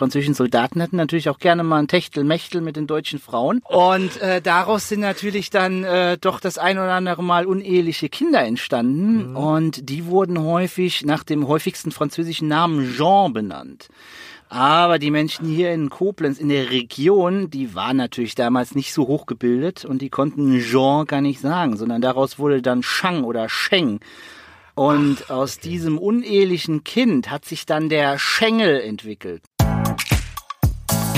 französischen Soldaten hatten natürlich auch gerne mal ein Techtelmechtel mit den deutschen Frauen. Und äh, daraus sind natürlich dann äh, doch das ein oder andere Mal uneheliche Kinder entstanden. Mhm. Und die wurden häufig nach dem häufigsten französischen Namen Jean benannt. Aber die Menschen hier in Koblenz, in der Region, die waren natürlich damals nicht so hochgebildet und die konnten Jean gar nicht sagen, sondern daraus wurde dann Shang oder Sheng. Und Ach, aus diesem unehelichen Kind hat sich dann der Schengel entwickelt.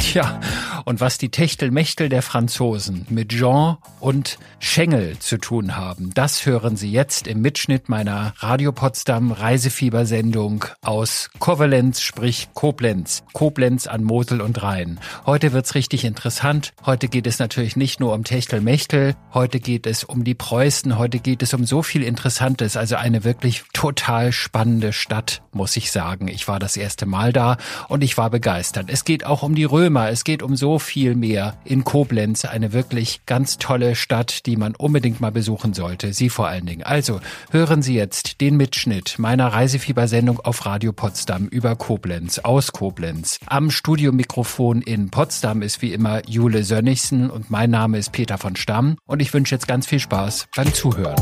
Tja, und was die Techtelmechtel der Franzosen mit Jean und Schengel zu tun haben, das hören Sie jetzt im Mitschnitt meiner Radio Potsdam Reisefiebersendung aus Kovalenz, sprich Koblenz. Koblenz an Mosel und Rhein. Heute wird's richtig interessant. Heute geht es natürlich nicht nur um Techtelmechtel. Heute geht es um die Preußen. Heute geht es um so viel Interessantes. Also eine wirklich total spannende Stadt, muss ich sagen. Ich war das erste Mal da und ich war begeistert. Es geht auch um die Römer Römer. Es geht um so viel mehr in Koblenz, eine wirklich ganz tolle Stadt, die man unbedingt mal besuchen sollte. Sie vor allen Dingen. Also hören Sie jetzt den Mitschnitt meiner Reisefiebersendung auf Radio Potsdam über Koblenz, aus Koblenz. Am Studiomikrofon in Potsdam ist wie immer Jule Sönnigsen und mein Name ist Peter von Stamm und ich wünsche jetzt ganz viel Spaß beim Zuhören.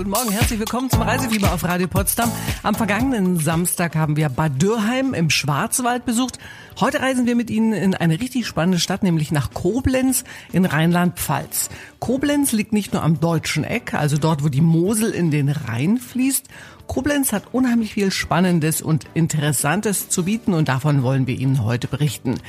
Guten Morgen, herzlich willkommen zum Reisefieber auf Radio Potsdam. Am vergangenen Samstag haben wir Bad Dürheim im Schwarzwald besucht. Heute reisen wir mit Ihnen in eine richtig spannende Stadt, nämlich nach Koblenz in Rheinland-Pfalz. Koblenz liegt nicht nur am deutschen Eck, also dort, wo die Mosel in den Rhein fließt. Koblenz hat unheimlich viel Spannendes und Interessantes zu bieten und davon wollen wir Ihnen heute berichten.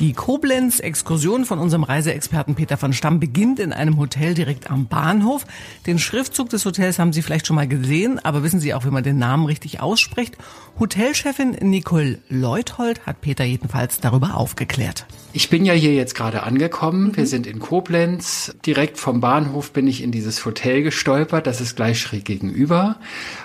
Die Koblenz-Exkursion von unserem Reiseexperten Peter von Stamm beginnt in einem Hotel direkt am Bahnhof. Den Schriftzug des Hotels haben Sie vielleicht schon mal gesehen, aber wissen Sie auch, wie man den Namen richtig ausspricht? Hotelchefin Nicole Leuthold hat Peter jedenfalls darüber aufgeklärt. Ich bin ja hier jetzt gerade angekommen. Mhm. Wir sind in Koblenz. Direkt vom Bahnhof bin ich in dieses Hotel gestolpert. Das ist gleich schräg gegenüber.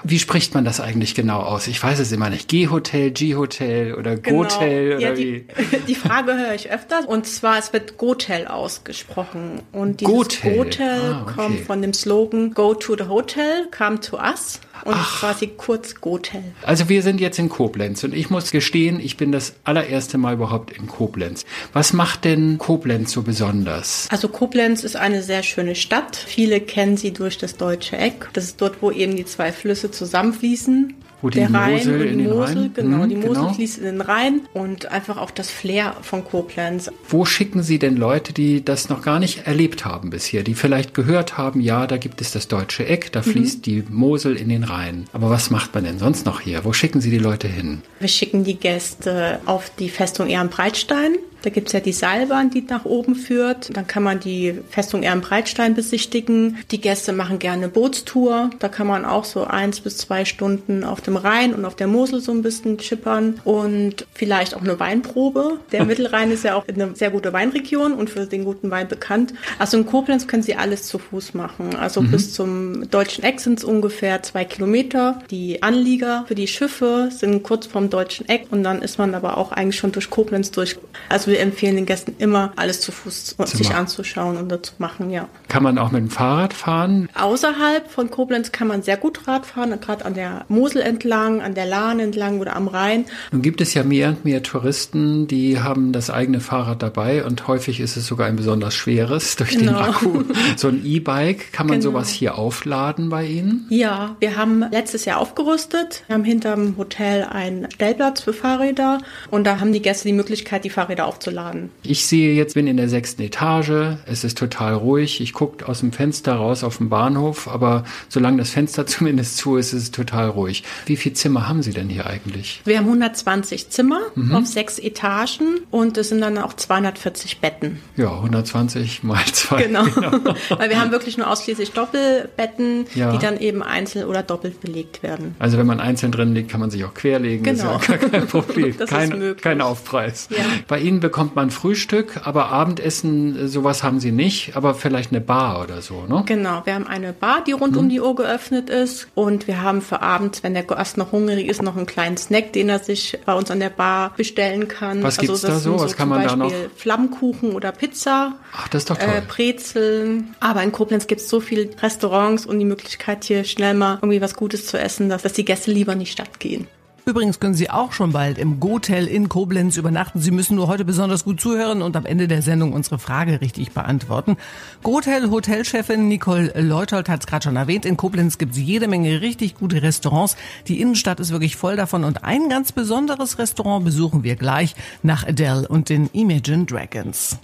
Wie spricht man das eigentlich genau aus? Ich weiß es immer nicht. G-Hotel, G-Hotel oder genau. Gotel oder ja, die, wie? Die Frage höre ich öfter. Und zwar, es wird Gotel ausgesprochen. Und dieses Gotel, Gotel ah, okay. kommt von dem Slogan Go to the Hotel, come to us und Ach. quasi kurz Gotel. Also wir sind jetzt in Koblenz und ich muss gestehen, ich bin das allererste Mal überhaupt in Koblenz. Was macht denn Koblenz so besonders? Also Koblenz ist eine sehr schöne Stadt. Viele kennen sie durch das Deutsche Eck. Das ist dort, wo eben die zwei Flüsse zusammenfließen. Wo die der Rhein Mosel in den Mosel, Rhein? genau, hm, die Mosel genau. fließt in den Rhein und einfach auch das Flair von Koblenz. Wo schicken Sie denn Leute, die das noch gar nicht erlebt haben bisher, die vielleicht gehört haben, ja, da gibt es das deutsche Eck, da mhm. fließt die Mosel in den Rhein. Aber was macht man denn sonst noch hier? Wo schicken Sie die Leute hin? Wir schicken die Gäste auf die Festung Ehrenbreitstein. Da gibt's ja die Seilbahn, die nach oben führt. Dann kann man die Festung Ehrenbreitstein besichtigen. Die Gäste machen gerne Bootstour. Da kann man auch so eins bis zwei Stunden auf dem Rhein und auf der Mosel so ein bisschen chippern und vielleicht auch eine Weinprobe. Der Mittelrhein ist ja auch eine sehr gute Weinregion und für den guten Wein bekannt. Also in Koblenz können Sie alles zu Fuß machen. Also mhm. bis zum deutschen Eck sind es ungefähr zwei Kilometer. Die Anlieger für die Schiffe sind kurz vom deutschen Eck und dann ist man aber auch eigentlich schon durch Koblenz durch. Also wir empfehlen den Gästen immer, alles zu Fuß zu sich machen. anzuschauen und zu machen, ja. Kann man auch mit dem Fahrrad fahren? Außerhalb von Koblenz kann man sehr gut Rad fahren, gerade an der Mosel entlang, an der Lahn entlang oder am Rhein. Nun gibt es ja mehr und mehr Touristen, die haben das eigene Fahrrad dabei und häufig ist es sogar ein besonders schweres durch genau. den Akku. So ein E-Bike, kann man genau. sowas hier aufladen bei Ihnen? Ja, wir haben letztes Jahr aufgerüstet. Wir haben hinterm Hotel einen Stellplatz für Fahrräder und da haben die Gäste die Möglichkeit, die Fahrräder aufzuladen aufzuladen. Ich sehe jetzt, bin in der sechsten Etage, es ist total ruhig, ich gucke aus dem Fenster raus auf den Bahnhof, aber solange das Fenster zumindest zu ist, ist es total ruhig. Wie viele Zimmer haben Sie denn hier eigentlich? Wir haben 120 Zimmer mhm. auf sechs Etagen und es sind dann auch 240 Betten. Ja, 120 mal zwei. Genau, genau. weil wir haben wirklich nur ausschließlich Doppelbetten, ja. die dann eben einzeln oder doppelt belegt werden. Also wenn man einzeln drin liegt, kann man sich auch querlegen, genau. ist ja gar kein Problem. das kein, ist möglich. kein Aufpreis. Ja. Bei Ihnen bekommt man Frühstück, aber Abendessen, äh, sowas haben sie nicht, aber vielleicht eine Bar oder so, ne? Genau, wir haben eine Bar, die rund hm. um die Uhr geöffnet ist und wir haben für abends, wenn der Gast noch hungrig ist, noch einen kleinen Snack, den er sich bei uns an der Bar bestellen kann. Was gibt's also, da so? Was kann man Beispiel da noch? Flammkuchen oder Pizza. Ach, das ist doch toll. Äh, Brezeln. Aber in Koblenz gibt es so viele Restaurants und die Möglichkeit hier schnell mal irgendwie was Gutes zu essen, dass, dass die Gäste lieber in die Stadt gehen. Übrigens können Sie auch schon bald im Gotel in Koblenz übernachten. Sie müssen nur heute besonders gut zuhören und am Ende der Sendung unsere Frage richtig beantworten. Gotel Hotelchefin Nicole Leutold hat es gerade schon erwähnt. In Koblenz gibt es jede Menge richtig gute Restaurants. Die Innenstadt ist wirklich voll davon und ein ganz besonderes Restaurant besuchen wir gleich nach Adele und den Imagine Dragons.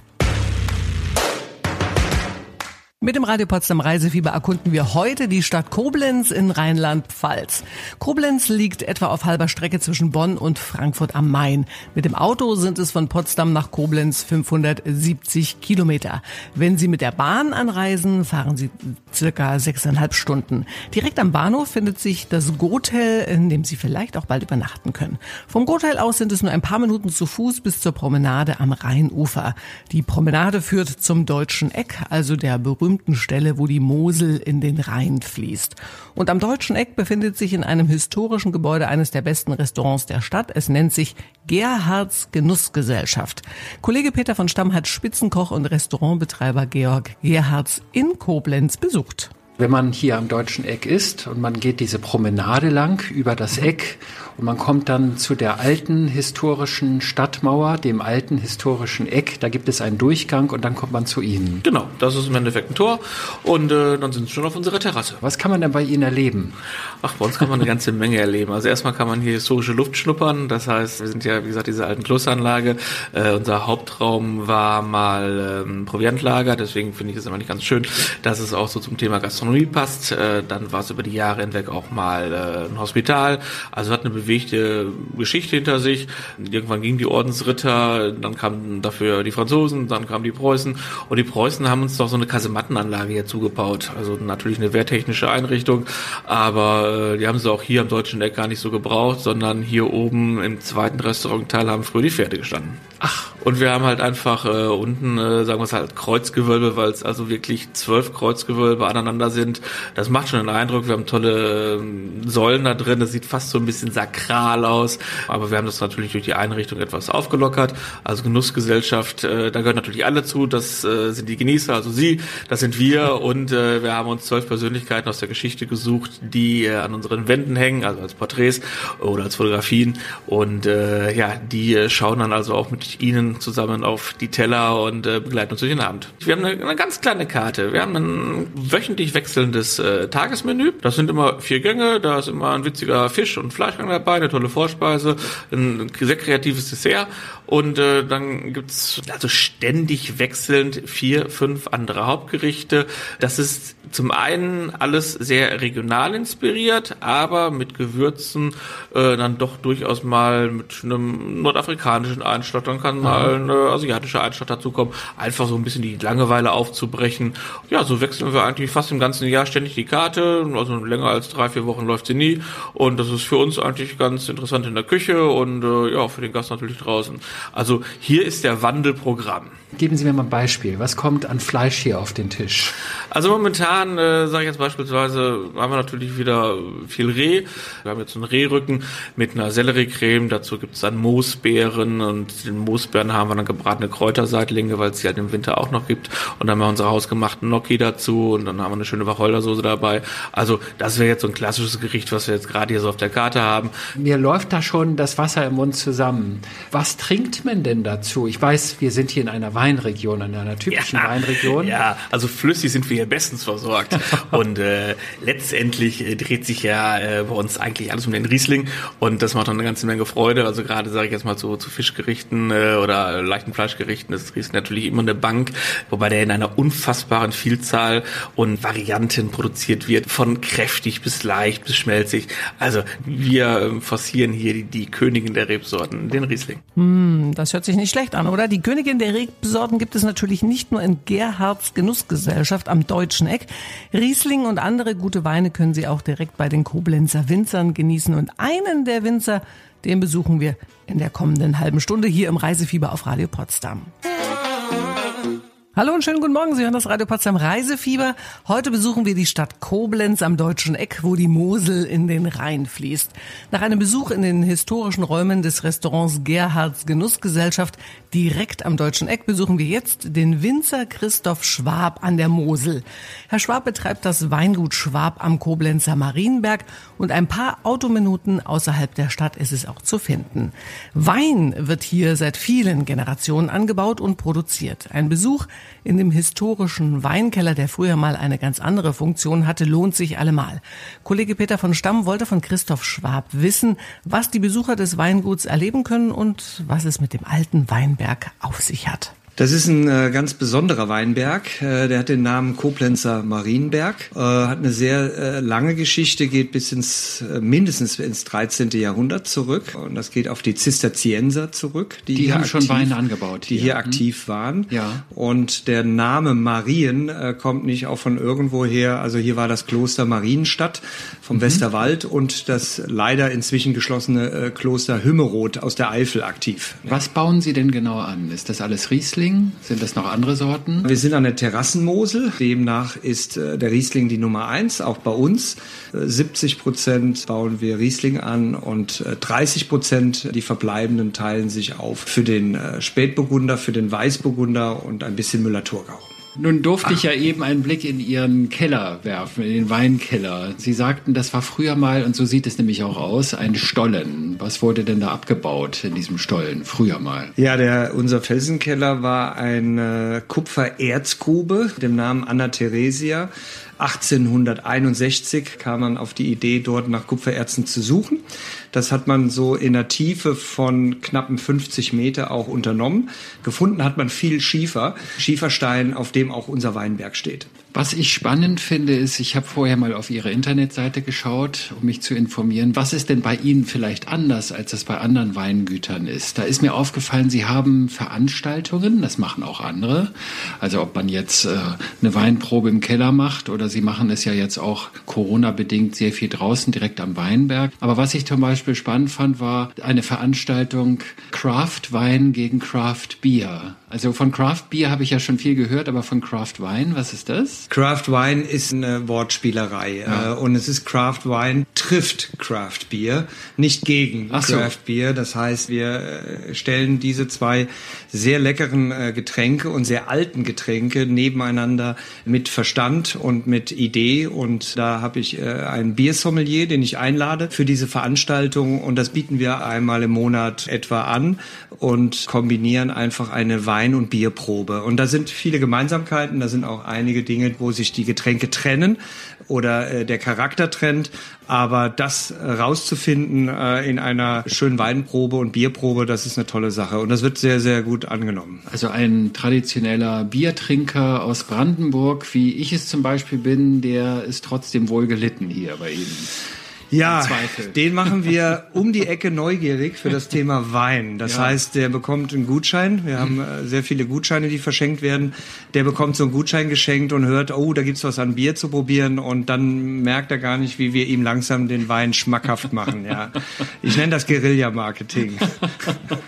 Mit dem Radio Potsdam Reisefieber erkunden wir heute die Stadt Koblenz in Rheinland-Pfalz. Koblenz liegt etwa auf halber Strecke zwischen Bonn und Frankfurt am Main. Mit dem Auto sind es von Potsdam nach Koblenz 570 Kilometer. Wenn Sie mit der Bahn anreisen, fahren Sie circa sechseinhalb Stunden. Direkt am Bahnhof findet sich das Gotel, in dem Sie vielleicht auch bald übernachten können. Vom Gotel aus sind es nur ein paar Minuten zu Fuß bis zur Promenade am Rheinufer. Die Promenade führt zum Deutschen Eck, also der berühmten berühmten Stelle, wo die Mosel in den Rhein fließt. Und am Deutschen Eck befindet sich in einem historischen Gebäude eines der besten Restaurants der Stadt. Es nennt sich Gerhards Genussgesellschaft. Kollege Peter von Stamm hat Spitzenkoch und Restaurantbetreiber Georg Gerhards in Koblenz besucht. Wenn man hier am Deutschen Eck ist und man geht diese Promenade lang über das Eck und man kommt dann zu der alten historischen Stadtmauer, dem alten historischen Eck. Da gibt es einen Durchgang und dann kommt man zu Ihnen. Genau, das ist im Endeffekt ein Tor und äh, dann sind Sie schon auf unserer Terrasse. Was kann man denn bei Ihnen erleben? Ach, bei uns kann man eine ganze Menge erleben. Also erstmal kann man hier historische Luft schnuppern. Das heißt, wir sind ja, wie gesagt, diese alten Klossanlage. Äh, unser Hauptraum war mal ähm, Proviantlager. Deswegen finde ich es immer nicht ganz schön, dass es auch so zum Thema Gastronomie passt. Äh, dann war es über die Jahre hinweg auch mal äh, ein Hospital. Also hat eine bewegte Geschichte hinter sich. Irgendwann gingen die Ordensritter, dann kamen dafür die Franzosen, dann kamen die Preußen und die Preußen haben uns doch so eine Kasemattenanlage hier zugebaut. Also natürlich eine wehrtechnische Einrichtung, aber äh, die haben sie auch hier am deutschen Eck gar nicht so gebraucht, sondern hier oben im zweiten Restaurantteil haben früher die Pferde gestanden. Ach, und wir haben halt einfach äh, unten, äh, sagen wir es halt, Kreuzgewölbe, weil es also wirklich zwölf Kreuzgewölbe aneinander sind. Das macht schon einen Eindruck. Wir haben tolle äh, Säulen da drin. Das sieht fast so ein bisschen sakral aus. Aber wir haben das natürlich durch die Einrichtung etwas aufgelockert. Also Genussgesellschaft, äh, da gehören natürlich alle zu. Das äh, sind die Genießer, also Sie, das sind wir. Und äh, wir haben uns zwölf Persönlichkeiten aus der Geschichte gesucht, die äh, an unseren Wänden hängen, also als Porträts oder als Fotografien. Und äh, ja, die äh, schauen dann also auch mit Ihnen zusammen auf die Teller und äh, begleiten uns durch den Abend. Wir haben eine, eine, ganz kleine Karte. Wir haben ein wöchentlich wechselndes äh, Tagesmenü. Das sind immer vier Gänge, da ist immer ein witziger Fisch- und Fleischgang dabei, eine tolle Vorspeise, ein sehr kreatives Dessert und äh, dann gibt's also ständig wechselnd vier, fünf andere Hauptgerichte. Das ist zum einen alles sehr regional inspiriert, aber mit Gewürzen äh, dann doch durchaus mal mit einem nordafrikanischen Einschlag, dann kann mal eine asiatische Einschlag dazukommen, einfach so ein bisschen die Langeweile aufzubrechen. Ja, so wechseln wir eigentlich fast im ganzen Jahr ständig die Karte, also länger als drei, vier Wochen läuft sie nie und das ist für uns eigentlich ganz interessant in der Küche und äh, ja, für den Gast natürlich draußen. Also hier ist der Wandelprogramm. Geben Sie mir mal ein Beispiel. Was kommt an Fleisch hier auf den Tisch? Also momentan, äh, sage ich jetzt beispielsweise, haben wir natürlich wieder viel Reh. Wir haben jetzt einen Rehrücken mit einer Selleriecreme. Dazu gibt es dann Moosbeeren und den Moosbeeren haben wir dann gebratene Kräuterseitlinge, weil es sie halt im Winter auch noch gibt. Und dann haben wir unsere hausgemachten Gnocchi dazu und dann haben wir eine schöne Wacholdersoße dabei. Also das wäre jetzt so ein klassisches Gericht, was wir jetzt gerade hier so auf der Karte haben. Mir läuft da schon das Wasser im Mund zusammen. Was trinkt man denn dazu? Ich weiß, wir sind hier in einer Wein Weinregion, in einer typischen ja, Weinregion. Ja, also flüssig sind wir hier bestens versorgt. und äh, letztendlich äh, dreht sich ja äh, bei uns eigentlich alles um den Riesling und das macht auch eine ganze Menge Freude. Also gerade sage ich jetzt mal zu, zu Fischgerichten äh, oder leichten Fleischgerichten ist Riesling natürlich immer eine Bank, wobei der in einer unfassbaren Vielzahl und Varianten produziert wird, von kräftig bis leicht bis schmelzig. Also wir äh, forcieren hier die, die Königin der Rebsorten, den Riesling. Mm, das hört sich nicht schlecht an, oder? Die Königin der Rebsorten Sorten gibt es natürlich nicht nur in Gerhards Genussgesellschaft am Deutschen Eck. Riesling und andere gute Weine können Sie auch direkt bei den Koblenzer Winzern genießen. Und einen der Winzer, den besuchen wir in der kommenden halben Stunde hier im Reisefieber auf Radio Potsdam. Hallo und schönen guten Morgen. Sie hören das Radio Potsdam Reisefieber. Heute besuchen wir die Stadt Koblenz am Deutschen Eck, wo die Mosel in den Rhein fließt. Nach einem Besuch in den historischen Räumen des Restaurants Gerhards Genussgesellschaft direkt am Deutschen Eck besuchen wir jetzt den Winzer Christoph Schwab an der Mosel. Herr Schwab betreibt das Weingut Schwab am Koblenzer Marienberg und ein paar Autominuten außerhalb der Stadt ist es auch zu finden. Wein wird hier seit vielen Generationen angebaut und produziert. Ein Besuch in dem historischen Weinkeller, der früher mal eine ganz andere Funktion hatte, lohnt sich allemal. Kollege Peter von Stamm wollte von Christoph Schwab wissen, was die Besucher des Weinguts erleben können und was es mit dem alten Weinberg auf sich hat. Das ist ein äh, ganz besonderer Weinberg. Äh, der hat den Namen Koblenzer Marienberg. Äh, hat eine sehr äh, lange Geschichte, geht bis ins äh, mindestens ins 13. Jahrhundert zurück. Und das geht auf die Zisterzienser zurück. Die, die haben aktiv, schon Weine angebaut. Die hier, hier aktiv hm. waren. Ja. Und der Name Marien äh, kommt nicht auch von irgendwoher. Also hier war das Kloster Marienstadt vom mhm. Westerwald und das leider inzwischen geschlossene Kloster Hümmeroth aus der Eifel aktiv. Was bauen Sie denn genau an? Ist das alles Riesling? Riesling? Sind das noch andere Sorten? Wir sind an der Terrassenmosel. Demnach ist äh, der Riesling die Nummer eins, auch bei uns. 70 äh, Prozent bauen wir Riesling an und 30 äh, Prozent, die verbleibenden, teilen sich auf für den Spätburgunder, für den Weißburgunder und ein bisschen Müller-Thurgau. Nun durfte Ach. ich ja eben einen Blick in Ihren Keller werfen, in den Weinkeller. Sie sagten, das war früher mal, und so sieht es nämlich auch aus, ein Stollen. Was wurde denn da abgebaut in diesem Stollen, früher mal? Ja, der, unser Felsenkeller war eine Kupfererzgrube, dem Namen Anna Theresia. 1861 kam man auf die Idee, dort nach Kupfererzen zu suchen. Das hat man so in der Tiefe von knappen 50 Meter auch unternommen. Gefunden hat man viel Schiefer, Schieferstein, auf dem auch unser Weinberg steht. Was ich spannend finde, ist, ich habe vorher mal auf Ihre Internetseite geschaut, um mich zu informieren, was ist denn bei Ihnen vielleicht anders, als es bei anderen Weingütern ist. Da ist mir aufgefallen, Sie haben Veranstaltungen, das machen auch andere. Also ob man jetzt äh, eine Weinprobe im Keller macht oder Sie machen es ja jetzt auch Corona-bedingt sehr viel draußen, direkt am Weinberg. Aber was ich zum Beispiel spannend fand, war eine Veranstaltung Craft Wein gegen Craft Beer. Also von Craft Beer habe ich ja schon viel gehört, aber von Craft Wein, was ist das? Craft Wine ist eine Wortspielerei ja. Äh, und es ist Craft Wine trifft Craft Beer, nicht gegen Ach Craft so. Beer. Das heißt, wir äh, stellen diese zwei sehr leckeren äh, Getränke und sehr alten Getränke nebeneinander mit Verstand und mit Idee und da habe ich einen Biersommelier, den ich einlade für diese Veranstaltung und das bieten wir einmal im Monat etwa an und kombinieren einfach eine Wein Wein- und Bierprobe. Und da sind viele Gemeinsamkeiten, da sind auch einige Dinge, wo sich die Getränke trennen oder äh, der Charakter trennt. Aber das rauszufinden äh, in einer schönen Weinprobe und Bierprobe, das ist eine tolle Sache. Und das wird sehr, sehr gut angenommen. Also ein traditioneller Biertrinker aus Brandenburg, wie ich es zum Beispiel bin, der ist trotzdem wohl gelitten hier bei Ihnen. Ja, den machen wir um die Ecke neugierig für das Thema Wein. Das ja. heißt, der bekommt einen Gutschein. Wir haben äh, sehr viele Gutscheine, die verschenkt werden. Der bekommt so einen Gutschein geschenkt und hört, oh, da gibt's was an Bier zu probieren und dann merkt er gar nicht, wie wir ihm langsam den Wein schmackhaft machen. Ja, ich nenne das Guerilla-Marketing.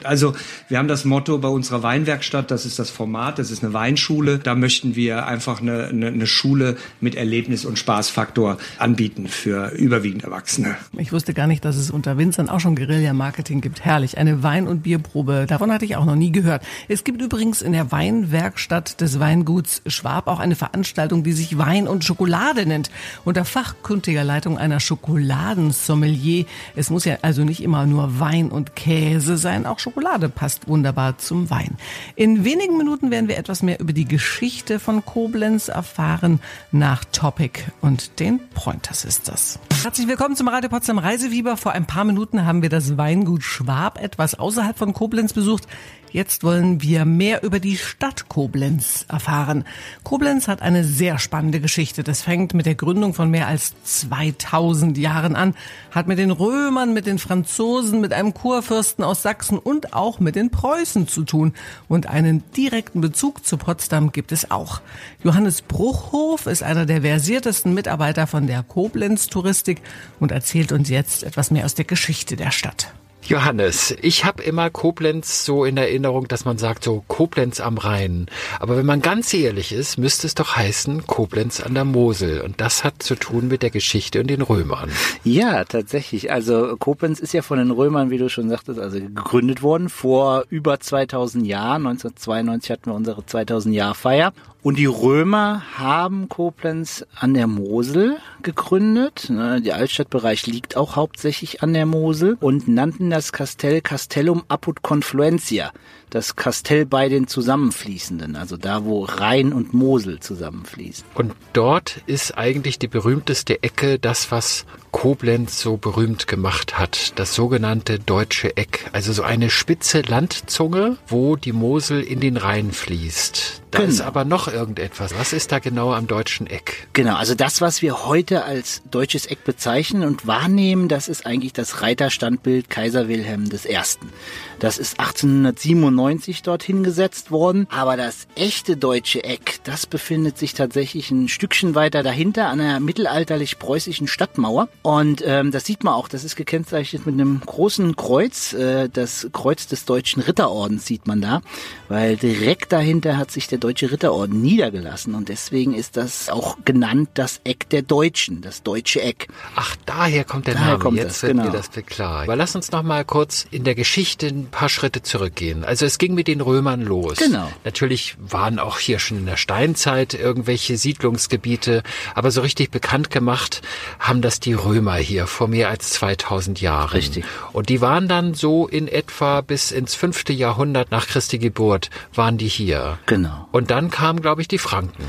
Also wir haben das Motto bei unserer Weinwerkstatt, das ist das Format, das ist eine Weinschule. Da möchten wir einfach eine, eine, eine Schule mit Erlebnis und Spaßfaktor anbieten für überwiegend Erwachsene. Erwachsene. Ich wusste gar nicht, dass es unter Winzern auch schon Guerilla-Marketing gibt. Herrlich. Eine Wein- und Bierprobe. Davon hatte ich auch noch nie gehört. Es gibt übrigens in der Weinwerkstatt des Weinguts Schwab auch eine Veranstaltung, die sich Wein und Schokolade nennt. Unter fachkundiger Leitung einer Schokoladensommelier. Es muss ja also nicht immer nur Wein und Käse sein. Auch Schokolade passt wunderbar zum Wein. In wenigen Minuten werden wir etwas mehr über die Geschichte von Koblenz erfahren nach Topic und den Pointers ist das. Herzlich willkommen zum Radio Potsdam Reisefieber. Vor ein paar Minuten haben wir das Weingut Schwab etwas außerhalb von Koblenz besucht. Jetzt wollen wir mehr über die Stadt Koblenz erfahren. Koblenz hat eine sehr spannende Geschichte. Das fängt mit der Gründung von mehr als 2000 Jahren an, hat mit den Römern, mit den Franzosen, mit einem Kurfürsten aus Sachsen und auch mit den Preußen zu tun. Und einen direkten Bezug zu Potsdam gibt es auch. Johannes Bruchhof ist einer der versiertesten Mitarbeiter von der Koblenz Touristik und erzählt uns jetzt etwas mehr aus der Geschichte der Stadt. Johannes, ich habe immer Koblenz so in Erinnerung, dass man sagt so Koblenz am Rhein. Aber wenn man ganz ehrlich ist, müsste es doch heißen Koblenz an der Mosel. Und das hat zu tun mit der Geschichte und den Römern. Ja, tatsächlich. Also Koblenz ist ja von den Römern, wie du schon sagtest, also gegründet worden vor über 2000 Jahren. 1992 hatten wir unsere 2000 Jahr Feier. Und die Römer haben Koblenz an der Mosel gegründet. Ne, der Altstadtbereich liegt auch hauptsächlich an der Mosel und nannten das Kastell Castellum apud Confluentia das Kastell bei den Zusammenfließenden, also da, wo Rhein und Mosel zusammenfließen. Und dort ist eigentlich die berühmteste Ecke das, was Koblenz so berühmt gemacht hat, das sogenannte Deutsche Eck, also so eine spitze Landzunge, wo die Mosel in den Rhein fließt. Da genau. ist aber noch irgendetwas. Was ist da genau am deutschen Eck? Genau, also das, was wir heute als deutsches Eck bezeichnen und wahrnehmen, das ist eigentlich das Reiterstandbild Kaiser Wilhelm I. Das ist 1897 dorthin gesetzt worden. Aber das echte deutsche Eck, das befindet sich tatsächlich ein Stückchen weiter dahinter an einer mittelalterlich-preußischen Stadtmauer. Und ähm, das sieht man auch, das ist gekennzeichnet mit einem großen Kreuz. Äh, das Kreuz des Deutschen Ritterordens sieht man da, weil direkt dahinter hat sich der Deutsche Ritterorden niedergelassen. Und deswegen ist das auch genannt das Eck der Deutschen, das deutsche Eck. Ach, daher kommt der daher Name. Kommt Jetzt das, wird genau. mir das klar. Aber lass uns noch mal kurz in der Geschichte ein paar Schritte zurückgehen. Also es ging mit den Römern los. Genau. Natürlich waren auch hier schon in der Steinzeit irgendwelche Siedlungsgebiete, aber so richtig bekannt gemacht haben das die Römer hier vor mehr als 2000 Jahren. Richtig. Und die waren dann so in etwa bis ins fünfte Jahrhundert nach Christi Geburt waren die hier. Genau. Und dann kamen, glaube ich, die Franken.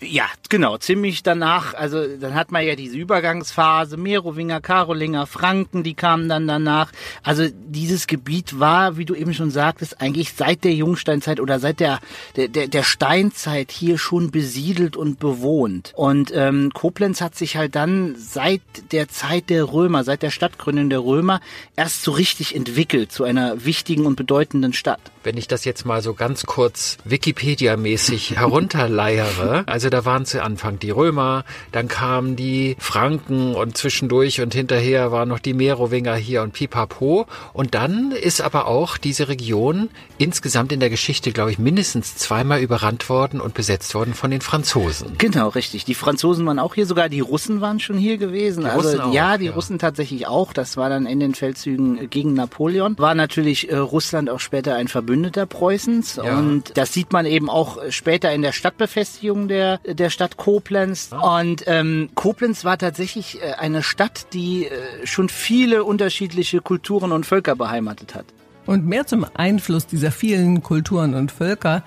Ja, genau. Ziemlich danach, also dann hat man ja diese Übergangsphase, Merowinger, Karolinger, Franken, die kamen dann danach. Also dieses Gebiet war war, wie du eben schon sagtest, eigentlich seit der Jungsteinzeit oder seit der, der, der, der Steinzeit hier schon besiedelt und bewohnt. Und ähm, Koblenz hat sich halt dann seit der Zeit der Römer, seit der Stadtgründung der Römer erst so richtig entwickelt zu einer wichtigen und bedeutenden Stadt. Wenn ich das jetzt mal so ganz kurz Wikipedia-mäßig herunterleiere, also da waren zu Anfang die Römer, dann kamen die Franken und zwischendurch und hinterher waren noch die Merowinger hier und Pipapo. Und dann ist aber auch diese Region insgesamt in der Geschichte, glaube ich, mindestens zweimal überrannt worden und besetzt worden von den Franzosen. Genau, richtig. Die Franzosen waren auch hier, sogar die Russen waren schon hier gewesen. Die also auch, ja, die ja. Russen tatsächlich auch. Das war dann in den Feldzügen gegen Napoleon. War natürlich äh, Russland auch später ein Verbündeter Preußens. Ja. Und das sieht man eben auch später in der Stadtbefestigung der, der Stadt Koblenz. Ja. Und ähm, Koblenz war tatsächlich äh, eine Stadt, die äh, schon viele unterschiedliche Kulturen und Völker beheimatet hat. Und mehr zum Einfluss dieser vielen Kulturen und Völker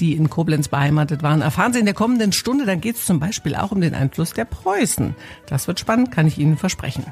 die in Koblenz beheimatet waren, erfahren Sie in der kommenden Stunde. Dann geht es zum Beispiel auch um den Einfluss der Preußen. Das wird spannend, kann ich Ihnen versprechen.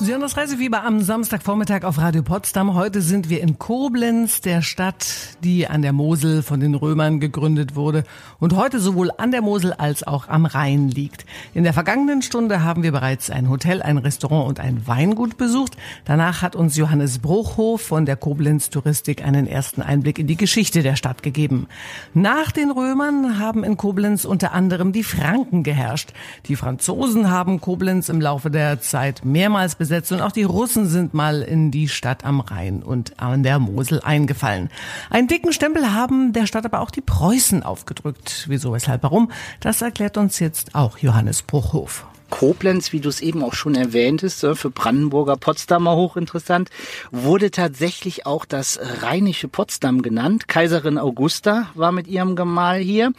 Sie hören das Reisefieber am Samstagvormittag auf Radio Potsdam. Heute sind wir in Koblenz, der Stadt, die an der Mosel von den Römern gegründet wurde und heute sowohl an der Mosel als auch am Rhein liegt. In der vergangenen Stunde haben wir bereits ein Hotel, ein Restaurant und ein Weingut besucht. Danach hat uns Johannes Bruchhof von der Koblenz Touristik einen ersten Einblick in die Geschichte der Stadt gegeben. Nach den Römern haben in Koblenz unter anderem die Franken geherrscht. Die Franzosen haben Koblenz im Laufe der Zeit mehrmals besetzt besetzt und auch die Russen sind mal in die Stadt am Rhein und an der Mosel eingefallen. Einen dicken Stempel haben der Stadt aber auch die Preußen aufgedrückt. Wieso, weshalb, warum? Das erklärt uns jetzt auch Johannes Bruchhof. Koblenz, wie du es eben auch schon erwähntest, für Brandenburger Potsdamer hochinteressant, wurde tatsächlich auch das rheinische Potsdam genannt. Kaiserin Augusta war mit ihrem Gemahl hier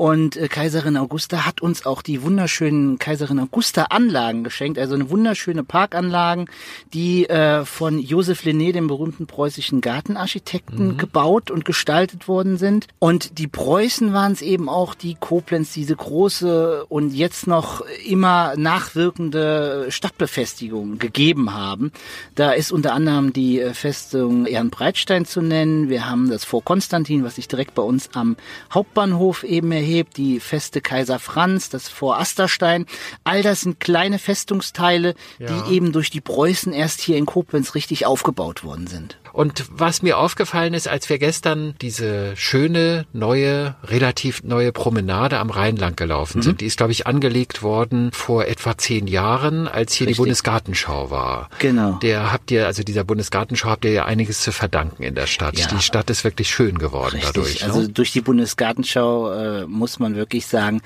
und äh, Kaiserin Augusta hat uns auch die wunderschönen Kaiserin Augusta Anlagen geschenkt, also eine wunderschöne Parkanlagen, die äh, von Josef Linné, dem berühmten preußischen Gartenarchitekten, mhm. gebaut und gestaltet worden sind. Und die Preußen waren es eben auch, die Koblenz diese große und jetzt noch immer nachwirkende Stadtbefestigung gegeben haben. Da ist unter anderem die äh, Festung Ehrenbreitstein zu nennen. Wir haben das Fort Konstantin, was sich direkt bei uns am Hauptbahnhof eben erhebt erhebt, die Feste Kaiser Franz, das Vor Asterstein. All das sind kleine Festungsteile, ja. die eben durch die Preußen erst hier in Koblenz richtig aufgebaut worden sind. Und was mir aufgefallen ist, als wir gestern diese schöne, neue, relativ neue Promenade am Rhein lang gelaufen mhm. sind, die ist, glaube ich, angelegt worden vor etwa zehn Jahren, als hier Richtig. die Bundesgartenschau war. Genau. Der habt ihr, also dieser Bundesgartenschau habt ihr ja einiges zu verdanken in der Stadt. Ja. Die Stadt ist wirklich schön geworden Richtig. dadurch. Ne? Also durch die Bundesgartenschau äh, muss man wirklich sagen,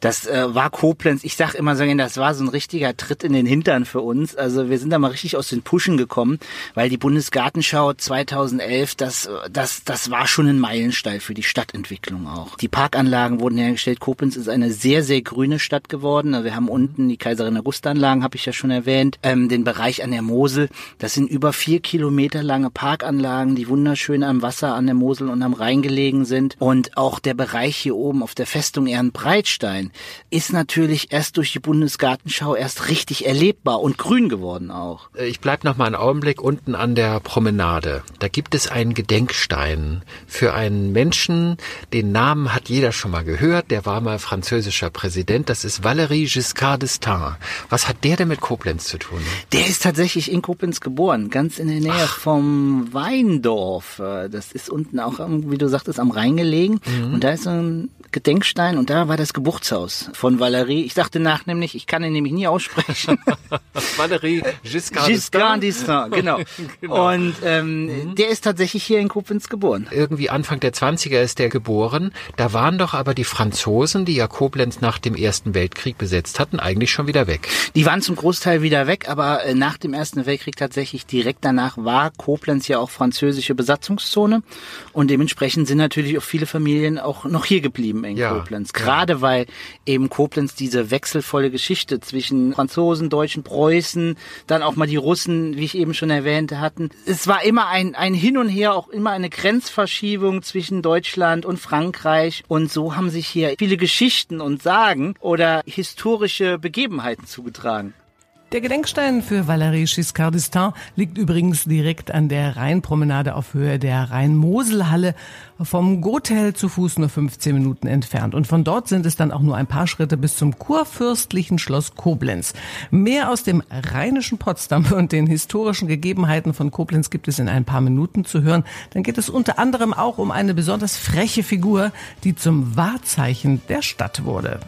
das äh, war Koblenz. Ich sag immer so, das war so ein richtiger Tritt in den Hintern für uns. Also wir sind da mal richtig aus den Puschen gekommen, weil die Bundesgartenschau 2011, das, das, das war schon ein Meilenstein für die Stadtentwicklung auch. Die Parkanlagen wurden hergestellt. Koblenz ist eine sehr, sehr grüne Stadt geworden. Wir haben unten die Kaiserin Augusta Anlagen, habe ich ja schon erwähnt, ähm, den Bereich an der Mosel. Das sind über vier Kilometer lange Parkanlagen, die wunderschön am Wasser an der Mosel und am Rhein gelegen sind. Und auch der Bereich hier oben auf der Festung Ehrenbreitstein ist natürlich erst durch die Bundesgartenschau erst richtig erlebbar und grün geworden auch. Äh, ich bleib noch mal einen Augenblick unten an der Promenade. Da gibt es einen Gedenkstein für einen Menschen, den Namen hat jeder schon mal gehört, der war mal französischer Präsident, das ist Valéry Giscard d'Estaing. Was hat der denn mit Koblenz zu tun? Der ist tatsächlich in Koblenz geboren, ganz in der Nähe Ach. vom Weindorf. Das ist unten auch, wie du sagtest, am Rhein gelegen. Mhm. Und da ist so ein Gedenkstein und da war das Geburtshaus von Valéry. Ich sagte nach nämlich, ich kann ihn nämlich nie aussprechen. Valéry Giscard, Giscard d'Estaing. genau. genau. Und ähm, mhm. der ist tatsächlich hier in Koblenz geboren. Irgendwie Anfang der 20er ist der geboren. Da waren doch aber die Franzosen, die ja Koblenz nach dem Ersten Weltkrieg besetzt hatten, eigentlich schon wieder weg. Die waren zum Großteil wieder weg, aber äh, nach dem Ersten Weltkrieg tatsächlich direkt danach war Koblenz ja auch französische Besatzungszone und dementsprechend sind natürlich auch viele Familien auch noch hier geblieben eben in ja, Koblenz. Gerade ja. weil eben Koblenz diese wechselvolle Geschichte zwischen Franzosen, Deutschen, Preußen, dann auch mal die Russen, wie ich eben schon erwähnte, hatten. Es war immer ein, ein Hin und Her, auch immer eine Grenzverschiebung zwischen Deutschland und Frankreich. Und so haben sich hier viele Geschichten und Sagen oder historische Begebenheiten zugetragen. Der Gedenkstein für Valéry Giscard d'Estaing liegt übrigens direkt an der Rheinpromenade auf Höhe der Rhein-Mosel-Halle vom Gotel zu Fuß nur 15 Minuten entfernt. Und von dort sind es dann auch nur ein paar Schritte bis zum kurfürstlichen Schloss Koblenz. Mehr aus dem rheinischen Potsdam und den historischen Gegebenheiten von Koblenz gibt es in ein paar Minuten zu hören. Dann geht es unter anderem auch um eine besonders freche Figur, die zum Wahrzeichen der Stadt wurde.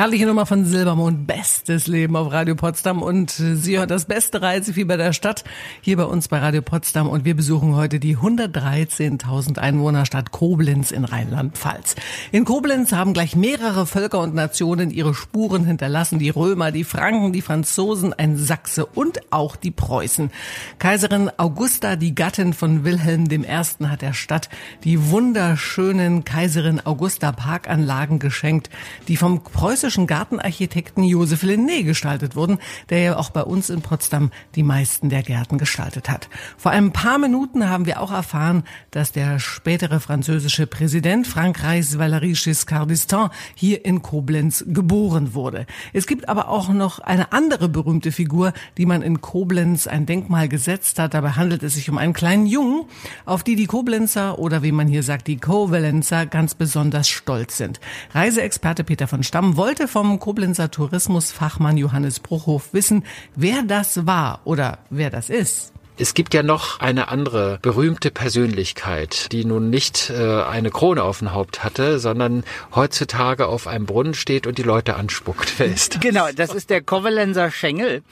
Herrliche Nummer von Silbermond, bestes Leben auf Radio Potsdam und äh, Sie hören das beste Reisefieber der Stadt hier bei uns bei Radio Potsdam und wir besuchen heute die 113.000 Einwohnerstadt Koblenz in Rheinland-Pfalz. In Koblenz haben gleich mehrere Völker und Nationen ihre Spuren hinterlassen, die Römer, die Franken, die Franzosen, ein Sachse und auch die Preußen. Kaiserin Augusta, die Gattin von Wilhelm I., hat der Stadt die wunderschönen Kaiserin Augusta Parkanlagen geschenkt, die vom preußischen preußischen Gartenarchitekten Josef Linné gestaltet wurden, der ja auch bei uns in Potsdam die meisten der Gärten gestaltet hat. Vor ein paar Minuten haben wir auch erfahren, dass der spätere französische Präsident Frankreichs Valéry Giscard d'Estaing hier in Koblenz geboren wurde. Es gibt aber auch noch eine andere berühmte Figur, die man in Koblenz ein Denkmal gesetzt hat. Dabei handelt es sich um einen kleinen Jungen, auf die die Koblenzer oder wie man hier sagt, die Kovalenzer ganz besonders stolz sind. Reiseexperte Peter von Stamm wollte wollte vom Koblenzer Tourismusfachmann Johannes Bruchhof wissen, wer das war oder wer das ist. Es gibt ja noch eine andere berühmte Persönlichkeit, die nun nicht äh, eine Krone auf dem Haupt hatte, sondern heutzutage auf einem Brunnen steht und die Leute anspuckt. Wer ist das? Genau, das ist der Kovalenser Schengel.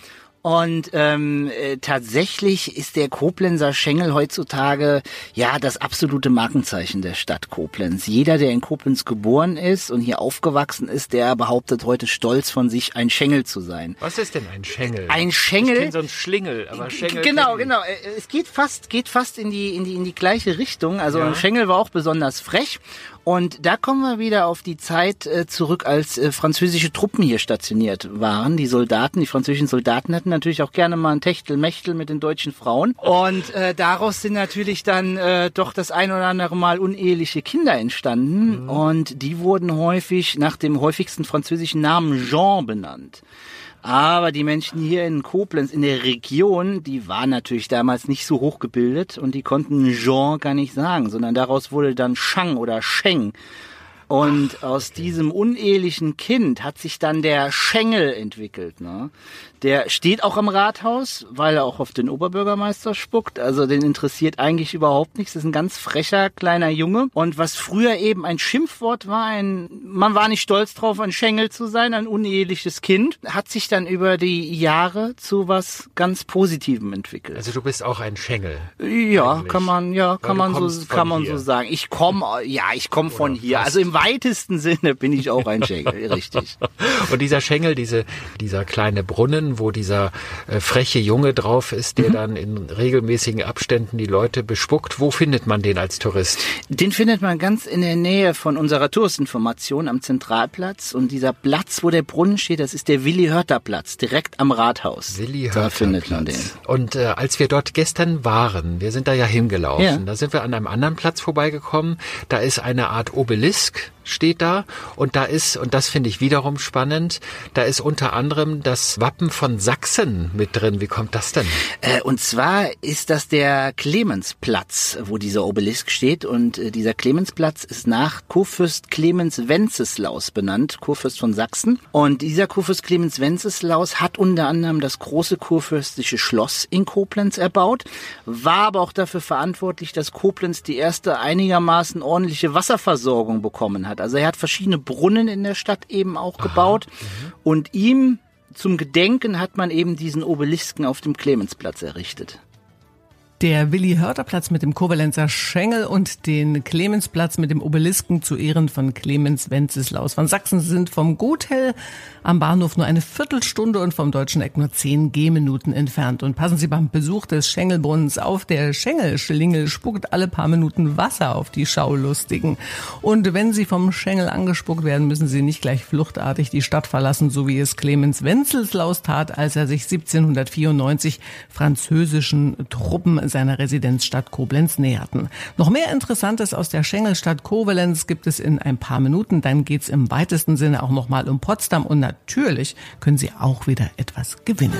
Und ähm, äh, tatsächlich ist der Koblenzer Schengel heutzutage ja das absolute Markenzeichen der Stadt Koblenz. Jeder, der in Koblenz geboren ist und hier aufgewachsen ist, der behauptet heute stolz von sich, ein Schengel zu sein. Was ist denn ein Schengel? Ein Schengel. Ich so ein Schlingel, aber Schengel. Genau, genau. Äh, es geht fast, geht fast in die in die in die gleiche Richtung. Also ja. ein Schengel war auch besonders frech und da kommen wir wieder auf die Zeit äh, zurück, als äh, französische Truppen hier stationiert waren. Die Soldaten, die französischen Soldaten hatten natürlich auch gerne mal ein Techtelmechtel mit den deutschen Frauen. Und äh, daraus sind natürlich dann äh, doch das ein oder andere Mal uneheliche Kinder entstanden. Mhm. Und die wurden häufig nach dem häufigsten französischen Namen Jean benannt. Aber die Menschen hier in Koblenz, in der Region, die waren natürlich damals nicht so hochgebildet und die konnten Jean gar nicht sagen, sondern daraus wurde dann Shang oder Sheng. Und aus diesem unehelichen Kind hat sich dann der Schengel entwickelt. Ne? Der steht auch am Rathaus, weil er auch auf den Oberbürgermeister spuckt. Also den interessiert eigentlich überhaupt nichts. Das ist ein ganz frecher kleiner Junge. Und was früher eben ein Schimpfwort war, ein, man war nicht stolz drauf, ein Schengel zu sein, ein uneheliches Kind, hat sich dann über die Jahre zu was ganz Positivem entwickelt. Also du bist auch ein Schengel. Ja, eigentlich. kann man, ja, kann man so, kann man so sagen. Ich komme, ja, ich komme von hier. Fast. Also im weitesten Sinne bin ich auch ein Schengel, richtig. Und dieser Schengel, diese, dieser kleine Brunnen, wo dieser äh, freche Junge drauf ist, der mhm. dann in regelmäßigen Abständen die Leute bespuckt. Wo findet man den als Tourist? Den findet man ganz in der Nähe von unserer Touristinformation am Zentralplatz. Und dieser Platz, wo der Brunnen steht, das ist der Willi-Hörter-Platz, direkt am Rathaus. Willi-Hörter-Platz. Da findet man den. Und äh, als wir dort gestern waren, wir sind da ja hingelaufen, ja. da sind wir an einem anderen Platz vorbeigekommen. Da ist eine Art Obelisk steht da und da ist, und das finde ich wiederum spannend, da ist unter anderem das Wappen von Sachsen mit drin. Wie kommt das denn? Äh, und zwar ist das der Clemensplatz, wo dieser Obelisk steht und äh, dieser Clemensplatz ist nach Kurfürst Clemens Wenceslaus benannt, Kurfürst von Sachsen. Und dieser Kurfürst Clemens Wenceslaus hat unter anderem das große kurfürstliche Schloss in Koblenz erbaut, war aber auch dafür verantwortlich, dass Koblenz die erste einigermaßen ordentliche Wasserversorgung bekommen hat hat. Also er hat verschiedene Brunnen in der Stadt eben auch gebaut mhm. und ihm zum Gedenken hat man eben diesen Obelisken auf dem Clemensplatz errichtet der Willi-Hörter-Platz mit dem Kovalenzer Schengel und den Clemensplatz mit dem Obelisken zu Ehren von Clemens Wenceslaus von Sachsen sind vom Guthell am Bahnhof nur eine Viertelstunde und vom Deutschen Eck nur zehn Gehminuten entfernt. Und passen Sie beim Besuch des Schengelbrunnens auf, der Schengelschlingel spuckt alle paar Minuten Wasser auf die Schaulustigen. Und wenn Sie vom Schengel angespuckt werden, müssen Sie nicht gleich fluchtartig die Stadt verlassen, so wie es Clemens Wenceslaus tat, als er sich 1794 französischen Truppen seiner Residenzstadt Koblenz näherten. Noch mehr Interessantes aus der Schengelstadt Koblenz gibt es in ein paar Minuten. Dann geht's im weitesten Sinne auch nochmal um Potsdam und natürlich können Sie auch wieder etwas gewinnen.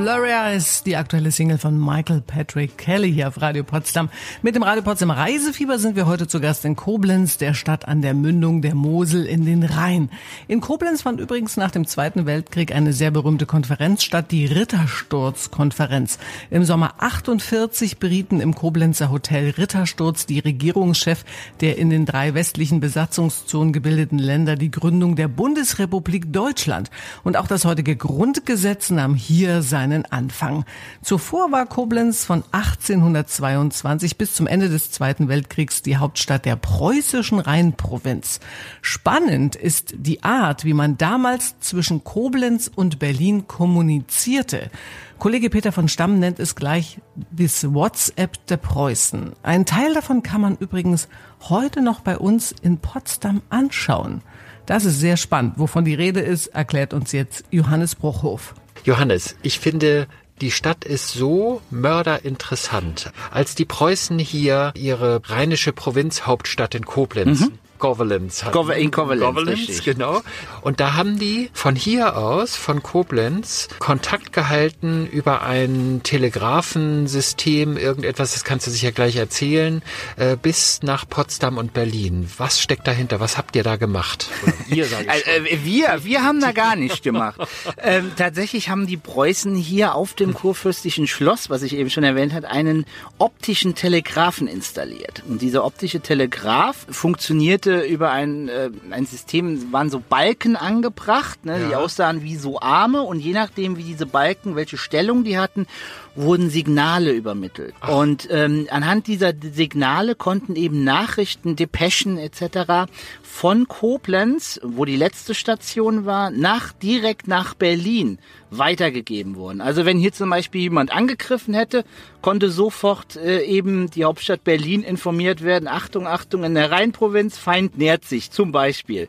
Blurry Eyes, die aktuelle Single von Michael Patrick Kelly hier auf Radio Potsdam. Mit dem Radio Potsdam Reisefieber sind wir heute zu Gast in Koblenz, der Stadt an der Mündung der Mosel in den Rhein. In Koblenz fand übrigens nach dem Zweiten Weltkrieg eine sehr berühmte Konferenz statt, die Rittersturzkonferenz. Im Sommer 48 berieten im Koblenzer Hotel Rittersturz die Regierungschef der in den drei westlichen Besatzungszonen gebildeten Länder die Gründung der Bundesrepublik Deutschland. Und auch das heutige Grundgesetz nahm hier seine seinen Anfang. Zuvor war Koblenz von 1822 bis zum Ende des Zweiten Weltkriegs die Hauptstadt der preußischen Rheinprovinz. Spannend ist die Art, wie man damals zwischen Koblenz und Berlin kommunizierte. Kollege Peter von Stamm nennt es gleich das WhatsApp der Preußen. Ein Teil davon kann man übrigens heute noch bei uns in Potsdam anschauen. Das ist sehr spannend. Wovon die Rede ist, erklärt uns jetzt Johannes Bruchhof. Johannes, ich finde, die Stadt ist so mörderinteressant. Als die Preußen hier ihre rheinische Provinzhauptstadt in Koblenz mhm. Govalence hatten. in Govalence, Govalence genau. Und da haben die von hier aus, von Koblenz, Kontakt gehalten über ein Telegrafensystem, irgendetwas, das kannst du sicher gleich erzählen, äh, bis nach Potsdam und Berlin. Was steckt dahinter? Was habt ihr da gemacht? ihr, sag ich äh, äh, wir, wir haben da gar nichts gemacht. ähm, tatsächlich haben die Preußen hier auf dem kurfürstlichen Schloss, was ich eben schon erwähnt habe, einen optischen Telegraphen installiert. Und dieser optische Telegraph funktionierte Seite über ein, äh, ein System waren so Balken angebracht, ne, ja. die aussahen wie so Arme und je nachdem, wie diese Balken, welche Stellung die hatten, wurden Signale übermittelt. Ach. Und ähm, anhand dieser Signale konnten eben Nachrichten, Depeschen etc. von Koblenz, wo die letzte Station war, nach direkt nach Berlin weitergegeben wurden. Also wenn hier zum Beispiel jemand angegriffen hätte, konnte sofort äh, eben die Hauptstadt Berlin informiert werden. Achtung, Achtung, in der Rheinprovinz, Feind nähert sich zum Beispiel.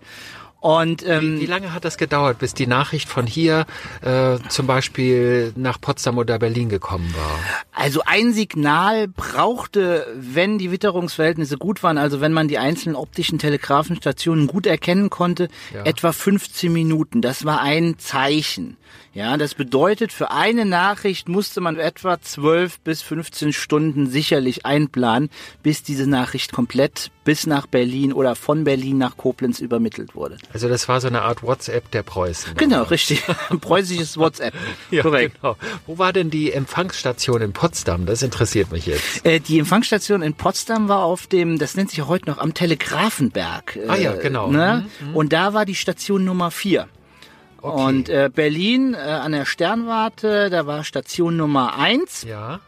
Und ähm, wie, wie lange hat das gedauert, bis die Nachricht von hier äh, zum Beispiel nach Potsdam oder Berlin gekommen war? Also ein Signal brauchte, wenn die Witterungsverhältnisse gut waren, also wenn man die einzelnen optischen Telegrafenstationen gut erkennen konnte, ja. etwa 15 Minuten. Das war ein Zeichen. Ja, das bedeutet, für eine Nachricht musste man etwa 12 bis 15 Stunden sicherlich einplanen, bis diese Nachricht komplett bis nach Berlin oder von Berlin nach Koblenz übermittelt wurde. Also das war so eine Art WhatsApp der Preußen. Genau, richtig. Ein preußisches WhatsApp. Ja, Korrekt. Genau. Wo war denn die Empfangsstation in Potsdam? Das interessiert mich jetzt. Äh, die Empfangsstation in Potsdam war auf dem, das nennt sich heute noch am Telegrafenberg. Äh, ah ja, genau. Ne? Mhm. Und da war die Station Nummer vier. Okay. Und äh, Berlin äh, an der Sternwarte, da war Station Nummer eins. Ja.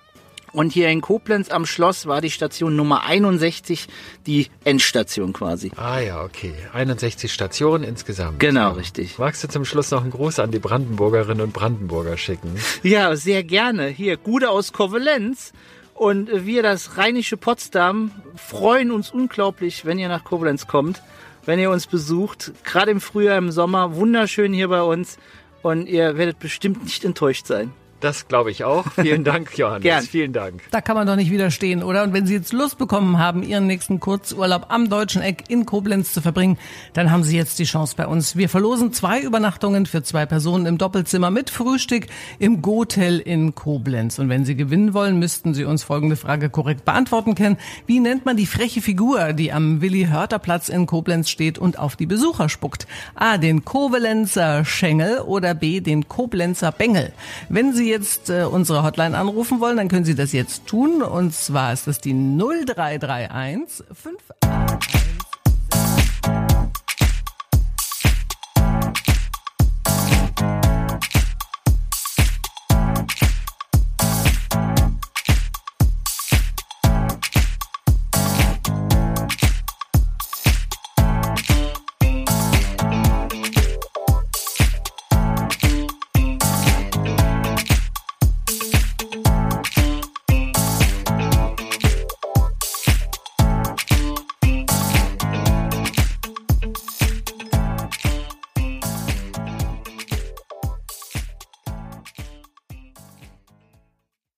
Und hier in Koblenz am Schloss war die Station Nummer 61, die Endstation quasi. Ah ja, okay. 61 Stationen insgesamt. Genau, so. richtig. Magst du zum Schluss noch einen Gruß an die Brandenburgerinnen und Brandenburger schicken? Ja, sehr gerne. Hier, Gude aus Kovalenz. Und wir, das rheinische Potsdam, freuen uns unglaublich, wenn ihr nach Koblenz kommt wenn ihr uns besucht. Gerade im Frühjahr, im Sommer. Wunderschön hier bei uns. Und ihr werdet bestimmt nicht enttäuscht sein. Das glaube ich auch. Vielen Dank, Johannes. Gern. Vielen Dank. Da kann man doch nicht widerstehen, oder? Und wenn Sie jetzt Lust bekommen haben, Ihren nächsten Kurzurlaub am Deutschen Eck in Koblenz zu verbringen, dann haben Sie jetzt die Chance bei uns. Wir verlosen zwei Übernachtungen für zwei Personen im Doppelzimmer mit Frühstück im Gotel in Koblenz. Und wenn Sie gewinnen wollen, müssten Sie uns folgende Frage korrekt beantworten können. Wie nennt man die freche Figur, die am Willi-Hörter-Platz in Koblenz steht und auf die Besucher spuckt? A. Den Koblenzer Schengel oder B. Den Koblenzer Bengel. Wenn Sie jetzt äh, unsere Hotline anrufen wollen, dann können Sie das jetzt tun. Und zwar ist das die 0331 5